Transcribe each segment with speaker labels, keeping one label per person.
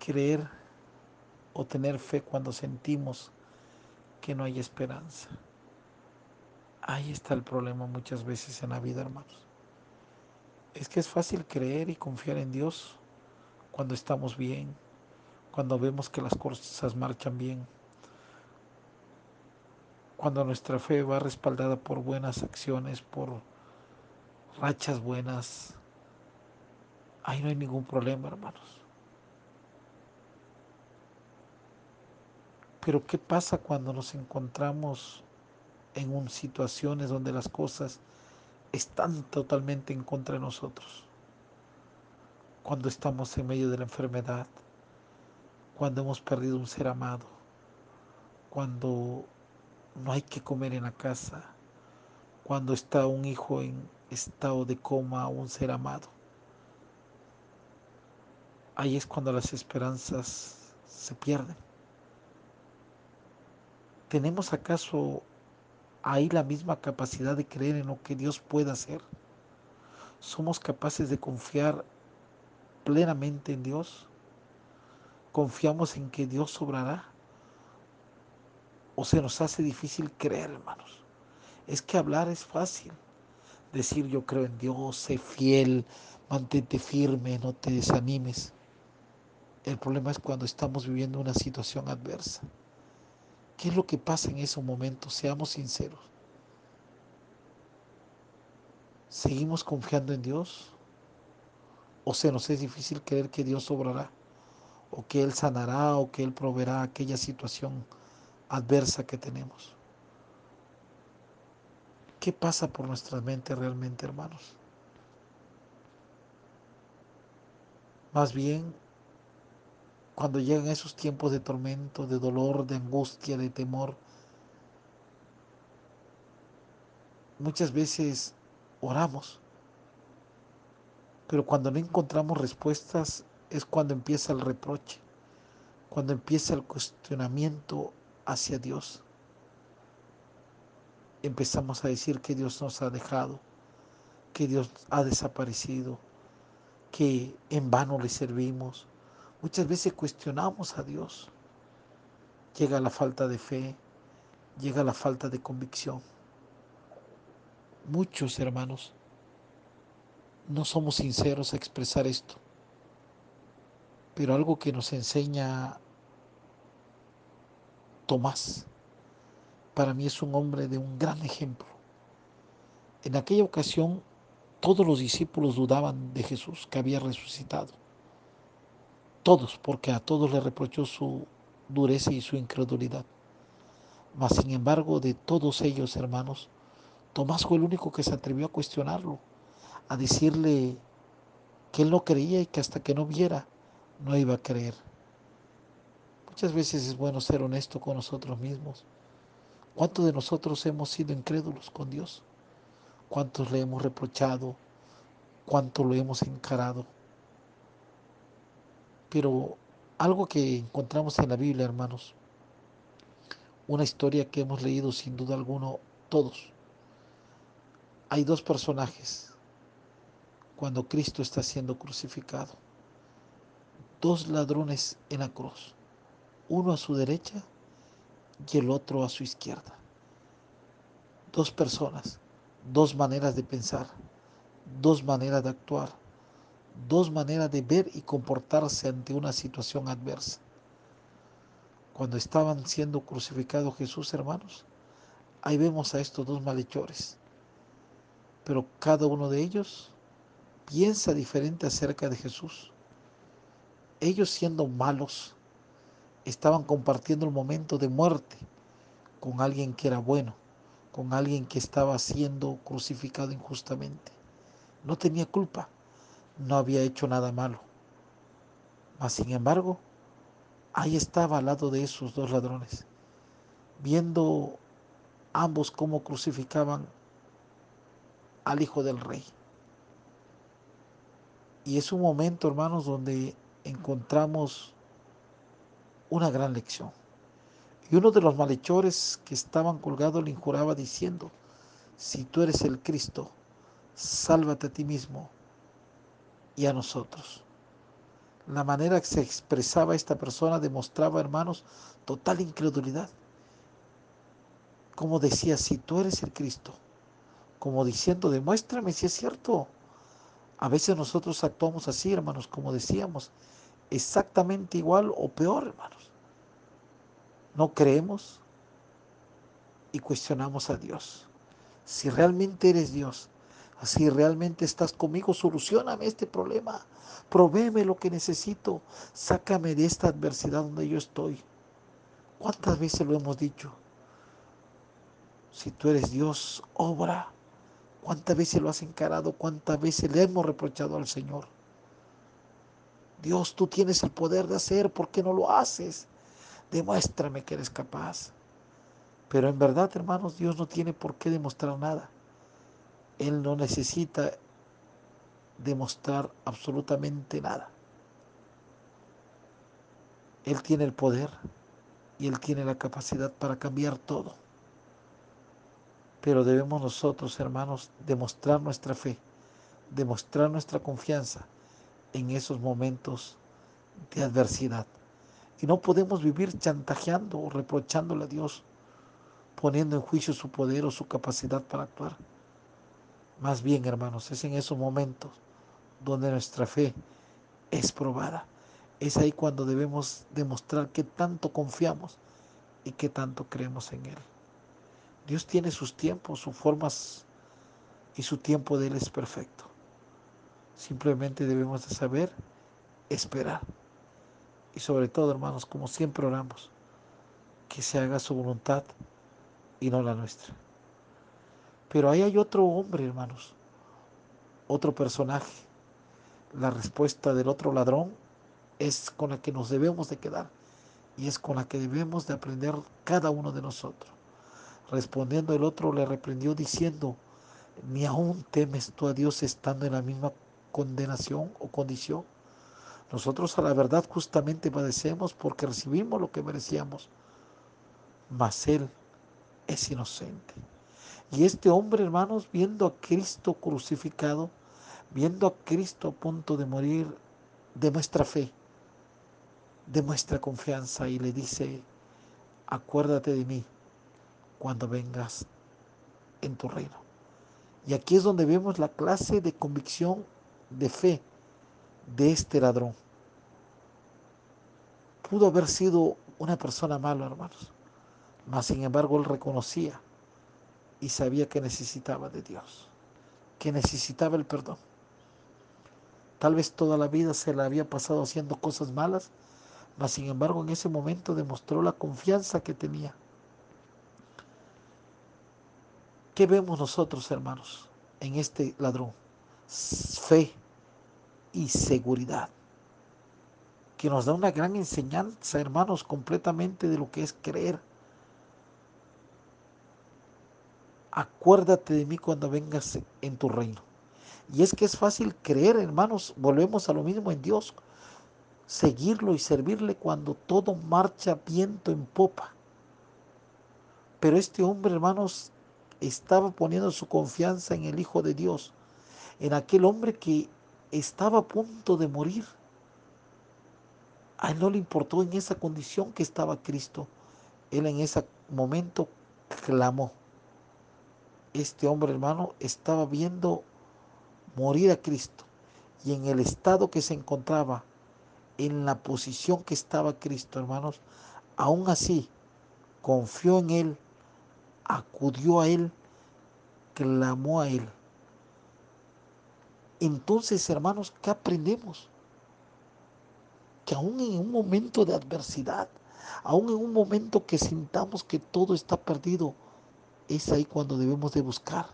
Speaker 1: creer o tener fe cuando sentimos que no hay esperanza. Ahí está el problema muchas veces en la vida, hermanos. Es que es fácil creer y confiar en Dios cuando estamos bien, cuando vemos que las cosas marchan bien, cuando nuestra fe va respaldada por buenas acciones, por rachas buenas, ahí no hay ningún problema, hermanos. Pero ¿qué pasa cuando nos encontramos en situaciones donde las cosas están totalmente en contra de nosotros? Cuando estamos en medio de la enfermedad, cuando hemos perdido un ser amado, cuando no hay que comer en la casa, cuando está un hijo en estado de coma o un ser amado. Ahí es cuando las esperanzas se pierden. ¿Tenemos acaso ahí la misma capacidad de creer en lo que Dios puede hacer? ¿Somos capaces de confiar plenamente en Dios? ¿Confiamos en que Dios obrará? o se nos hace difícil creer, hermanos. Es que hablar es fácil. Decir yo creo en Dios, sé fiel, mantente firme, no te desanimes. El problema es cuando estamos viviendo una situación adversa. ¿Qué es lo que pasa en esos momentos? Seamos sinceros. ¿Seguimos confiando en Dios? ¿O se nos es difícil creer que Dios obrará? ¿O que Él sanará? ¿O que Él proveerá aquella situación? adversa que tenemos. ¿Qué pasa por nuestra mente realmente, hermanos? Más bien, cuando llegan esos tiempos de tormento, de dolor, de angustia, de temor, muchas veces oramos, pero cuando no encontramos respuestas es cuando empieza el reproche, cuando empieza el cuestionamiento hacia Dios. Empezamos a decir que Dios nos ha dejado, que Dios ha desaparecido, que en vano le servimos. Muchas veces cuestionamos a Dios. Llega la falta de fe, llega la falta de convicción. Muchos hermanos no somos sinceros a expresar esto, pero algo que nos enseña Tomás, para mí es un hombre de un gran ejemplo. En aquella ocasión, todos los discípulos dudaban de Jesús que había resucitado. Todos, porque a todos le reprochó su dureza y su incredulidad. Mas, sin embargo, de todos ellos, hermanos, Tomás fue el único que se atrevió a cuestionarlo, a decirle que él no creía y que hasta que no viera, no iba a creer. Muchas veces es bueno ser honesto con nosotros mismos. ¿Cuántos de nosotros hemos sido incrédulos con Dios? ¿Cuántos le hemos reprochado? ¿Cuánto lo hemos encarado? Pero algo que encontramos en la Biblia, hermanos, una historia que hemos leído sin duda alguna todos. Hay dos personajes cuando Cristo está siendo crucificado. Dos ladrones en la cruz uno a su derecha y el otro a su izquierda. Dos personas, dos maneras de pensar, dos maneras de actuar, dos maneras de ver y comportarse ante una situación adversa. Cuando estaban siendo crucificados Jesús, hermanos, ahí vemos a estos dos malhechores. Pero cada uno de ellos piensa diferente acerca de Jesús. Ellos siendo malos, estaban compartiendo el momento de muerte con alguien que era bueno, con alguien que estaba siendo crucificado injustamente. No tenía culpa, no había hecho nada malo. Mas sin embargo, ahí estaba al lado de esos dos ladrones, viendo ambos cómo crucificaban al Hijo del Rey. Y es un momento, hermanos, donde encontramos una gran lección. Y uno de los malhechores que estaban colgados le injuraba diciendo, si tú eres el Cristo, sálvate a ti mismo y a nosotros. la manera que se expresaba esta persona demostraba, hermanos, total incredulidad. Como decía, si tú eres el Cristo, como diciendo, demuéstrame si es cierto. A veces nosotros actuamos así, hermanos, como decíamos, exactamente igual o peor, hermanos. No creemos y cuestionamos a Dios. Si realmente eres Dios, si realmente estás conmigo, solucioname este problema. Provéeme lo que necesito. Sácame de esta adversidad donde yo estoy. ¿Cuántas veces lo hemos dicho? Si tú eres Dios, obra. ¿Cuántas veces lo has encarado? ¿Cuántas veces le hemos reprochado al Señor? Dios, tú tienes el poder de hacer, ¿por qué no lo haces? Demuéstrame que eres capaz. Pero en verdad, hermanos, Dios no tiene por qué demostrar nada. Él no necesita demostrar absolutamente nada. Él tiene el poder y Él tiene la capacidad para cambiar todo. Pero debemos nosotros, hermanos, demostrar nuestra fe, demostrar nuestra confianza en esos momentos de adversidad. Y no podemos vivir chantajeando o reprochándole a Dios, poniendo en juicio su poder o su capacidad para actuar. Más bien, hermanos, es en esos momentos donde nuestra fe es probada. Es ahí cuando debemos demostrar que tanto confiamos y que tanto creemos en Él. Dios tiene sus tiempos, sus formas y su tiempo de Él es perfecto. Simplemente debemos de saber esperar. Y sobre todo, hermanos, como siempre oramos, que se haga su voluntad y no la nuestra. Pero ahí hay otro hombre, hermanos, otro personaje. La respuesta del otro ladrón es con la que nos debemos de quedar y es con la que debemos de aprender cada uno de nosotros. Respondiendo el otro le reprendió diciendo, ni aún temes tú a Dios estando en la misma condenación o condición. Nosotros a la verdad justamente padecemos porque recibimos lo que merecíamos, mas Él es inocente. Y este hombre, hermanos, viendo a Cristo crucificado, viendo a Cristo a punto de morir, demuestra fe, demuestra confianza y le dice, acuérdate de mí cuando vengas en tu reino. Y aquí es donde vemos la clase de convicción de fe de este ladrón. Pudo haber sido una persona mala, hermanos, mas sin embargo él reconocía y sabía que necesitaba de Dios, que necesitaba el perdón. Tal vez toda la vida se la había pasado haciendo cosas malas, mas sin embargo en ese momento demostró la confianza que tenía ¿Qué vemos nosotros, hermanos, en este ladrón? Fe y seguridad, que nos da una gran enseñanza, hermanos, completamente de lo que es creer. Acuérdate de mí cuando vengas en tu reino. Y es que es fácil creer, hermanos, volvemos a lo mismo en Dios, seguirlo y servirle cuando todo marcha viento en popa. Pero este hombre, hermanos, estaba poniendo su confianza en el Hijo de Dios, en aquel hombre que estaba a punto de morir. A él no le importó en esa condición que estaba Cristo. Él en ese momento clamó. Este hombre, hermano, estaba viendo morir a Cristo. Y en el estado que se encontraba, en la posición que estaba Cristo, hermanos, aún así confió en Él acudió a Él, clamó a Él. Entonces, hermanos, ¿qué aprendemos? Que aún en un momento de adversidad, aún en un momento que sintamos que todo está perdido, es ahí cuando debemos de buscar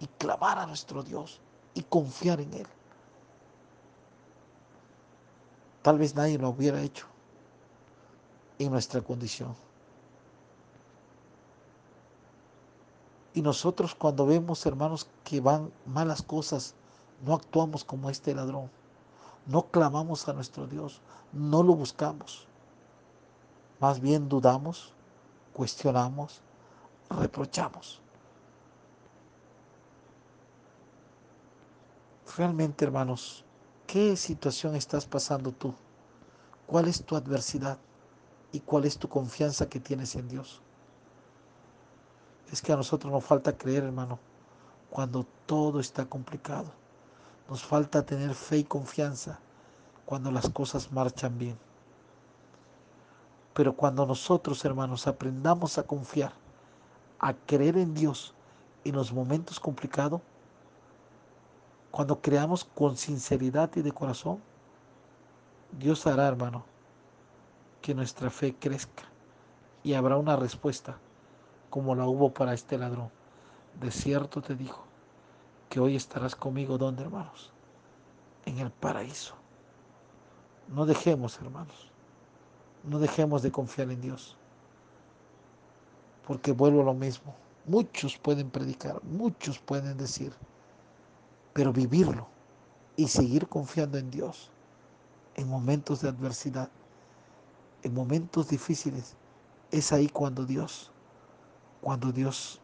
Speaker 1: y clamar a nuestro Dios y confiar en Él. Tal vez nadie lo hubiera hecho en nuestra condición. Y nosotros cuando vemos, hermanos, que van malas cosas, no actuamos como este ladrón. No clamamos a nuestro Dios, no lo buscamos. Más bien dudamos, cuestionamos, reprochamos. Realmente, hermanos, ¿qué situación estás pasando tú? ¿Cuál es tu adversidad? ¿Y cuál es tu confianza que tienes en Dios? Es que a nosotros nos falta creer, hermano, cuando todo está complicado. Nos falta tener fe y confianza cuando las cosas marchan bien. Pero cuando nosotros, hermanos, aprendamos a confiar, a creer en Dios en los momentos complicados, cuando creamos con sinceridad y de corazón, Dios hará, hermano, que nuestra fe crezca y habrá una respuesta como la hubo para este ladrón. De cierto te digo que hoy estarás conmigo, ¿dónde, hermanos? En el paraíso. No dejemos, hermanos, no dejemos de confiar en Dios. Porque vuelvo a lo mismo. Muchos pueden predicar, muchos pueden decir, pero vivirlo y seguir confiando en Dios en momentos de adversidad, en momentos difíciles, es ahí cuando Dios, cuando Dios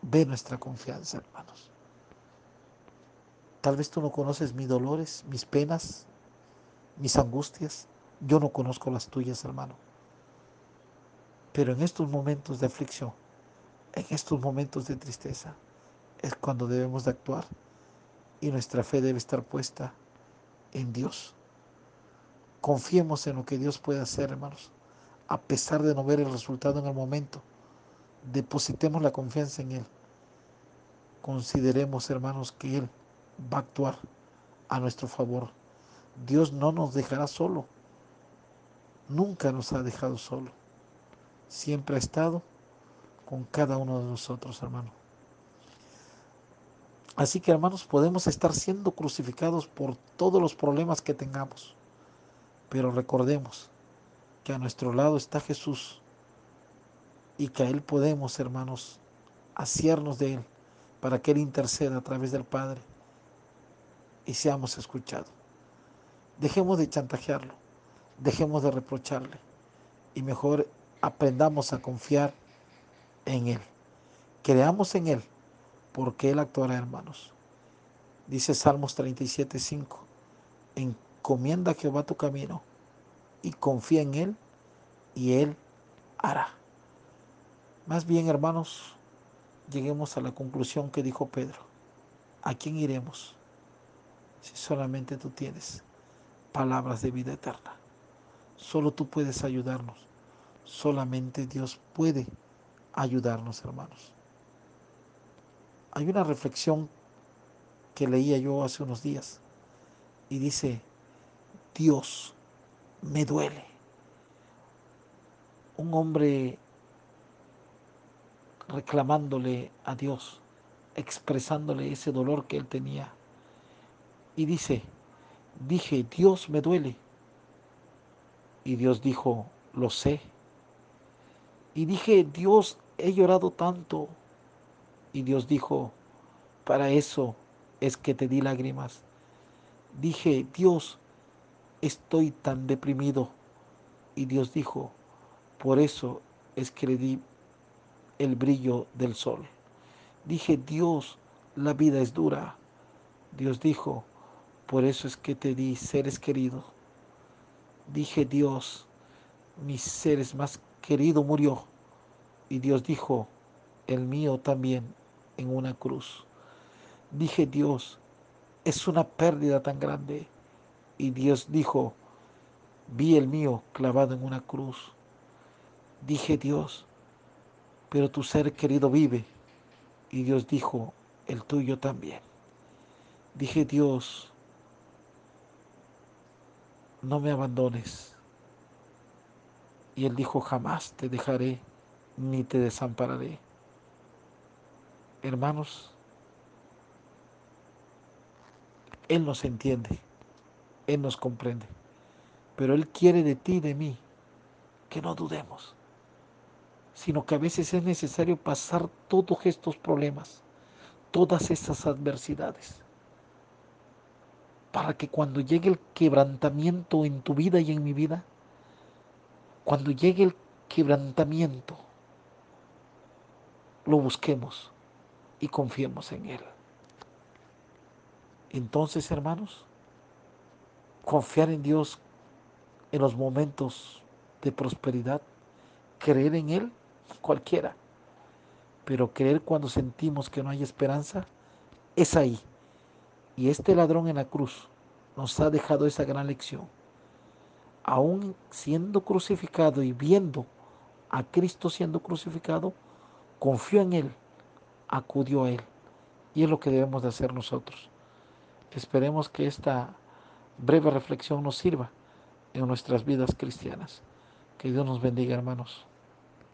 Speaker 1: ve nuestra confianza, hermanos. Tal vez tú no conoces mis dolores, mis penas, mis angustias. Yo no conozco las tuyas, hermano. Pero en estos momentos de aflicción, en estos momentos de tristeza, es cuando debemos de actuar y nuestra fe debe estar puesta en Dios. Confiemos en lo que Dios puede hacer, hermanos, a pesar de no ver el resultado en el momento. Depositemos la confianza en Él. Consideremos, hermanos, que Él va a actuar a nuestro favor. Dios no nos dejará solo. Nunca nos ha dejado solo. Siempre ha estado con cada uno de nosotros, hermano. Así que, hermanos, podemos estar siendo crucificados por todos los problemas que tengamos. Pero recordemos que a nuestro lado está Jesús y que a Él podemos, hermanos, asiarnos de Él para que Él interceda a través del Padre y seamos escuchados. Dejemos de chantajearlo, dejemos de reprocharle y mejor aprendamos a confiar en Él. Creamos en Él porque Él actuará, hermanos. Dice Salmos 37, 5. Encomienda a Jehová tu camino y confía en Él y Él hará. Más bien, hermanos, lleguemos a la conclusión que dijo Pedro. ¿A quién iremos si solamente tú tienes palabras de vida eterna. Solo tú puedes ayudarnos. Solamente Dios puede ayudarnos, hermanos. Hay una reflexión que leía yo hace unos días y dice, Dios me duele. Un hombre reclamándole a Dios, expresándole ese dolor que él tenía. Y dice, Dije, Dios me duele. Y Dios dijo, lo sé. Y dije, Dios, he llorado tanto. Y Dios dijo, para eso es que te di lágrimas. Dije, Dios, estoy tan deprimido. Y Dios dijo, por eso es que le di el brillo del sol. Dije, Dios, la vida es dura. Dios dijo, por eso es que te di seres queridos. Dije, Dios, mis seres más querido murió. Y Dios dijo, el mío también en una cruz. Dije, Dios, es una pérdida tan grande. Y Dios dijo, vi el mío clavado en una cruz. Dije, Dios, pero tu ser querido vive. Y Dios dijo, el tuyo también. Dije, Dios, no me abandones. Y él dijo, jamás te dejaré ni te desampararé. Hermanos, Él nos entiende, Él nos comprende, pero Él quiere de ti y de mí que no dudemos, sino que a veces es necesario pasar todos estos problemas, todas estas adversidades para que cuando llegue el quebrantamiento en tu vida y en mi vida, cuando llegue el quebrantamiento, lo busquemos y confiemos en Él. Entonces, hermanos, confiar en Dios en los momentos de prosperidad. Creer en Él, cualquiera. Pero creer cuando sentimos que no hay esperanza, es ahí. Y este ladrón en la cruz nos ha dejado esa gran lección. Aún siendo crucificado y viendo a Cristo siendo crucificado, confió en Él, acudió a Él. Y es lo que debemos de hacer nosotros. Esperemos que esta breve reflexión nos sirva en nuestras vidas cristianas. Que Dios nos bendiga, hermanos.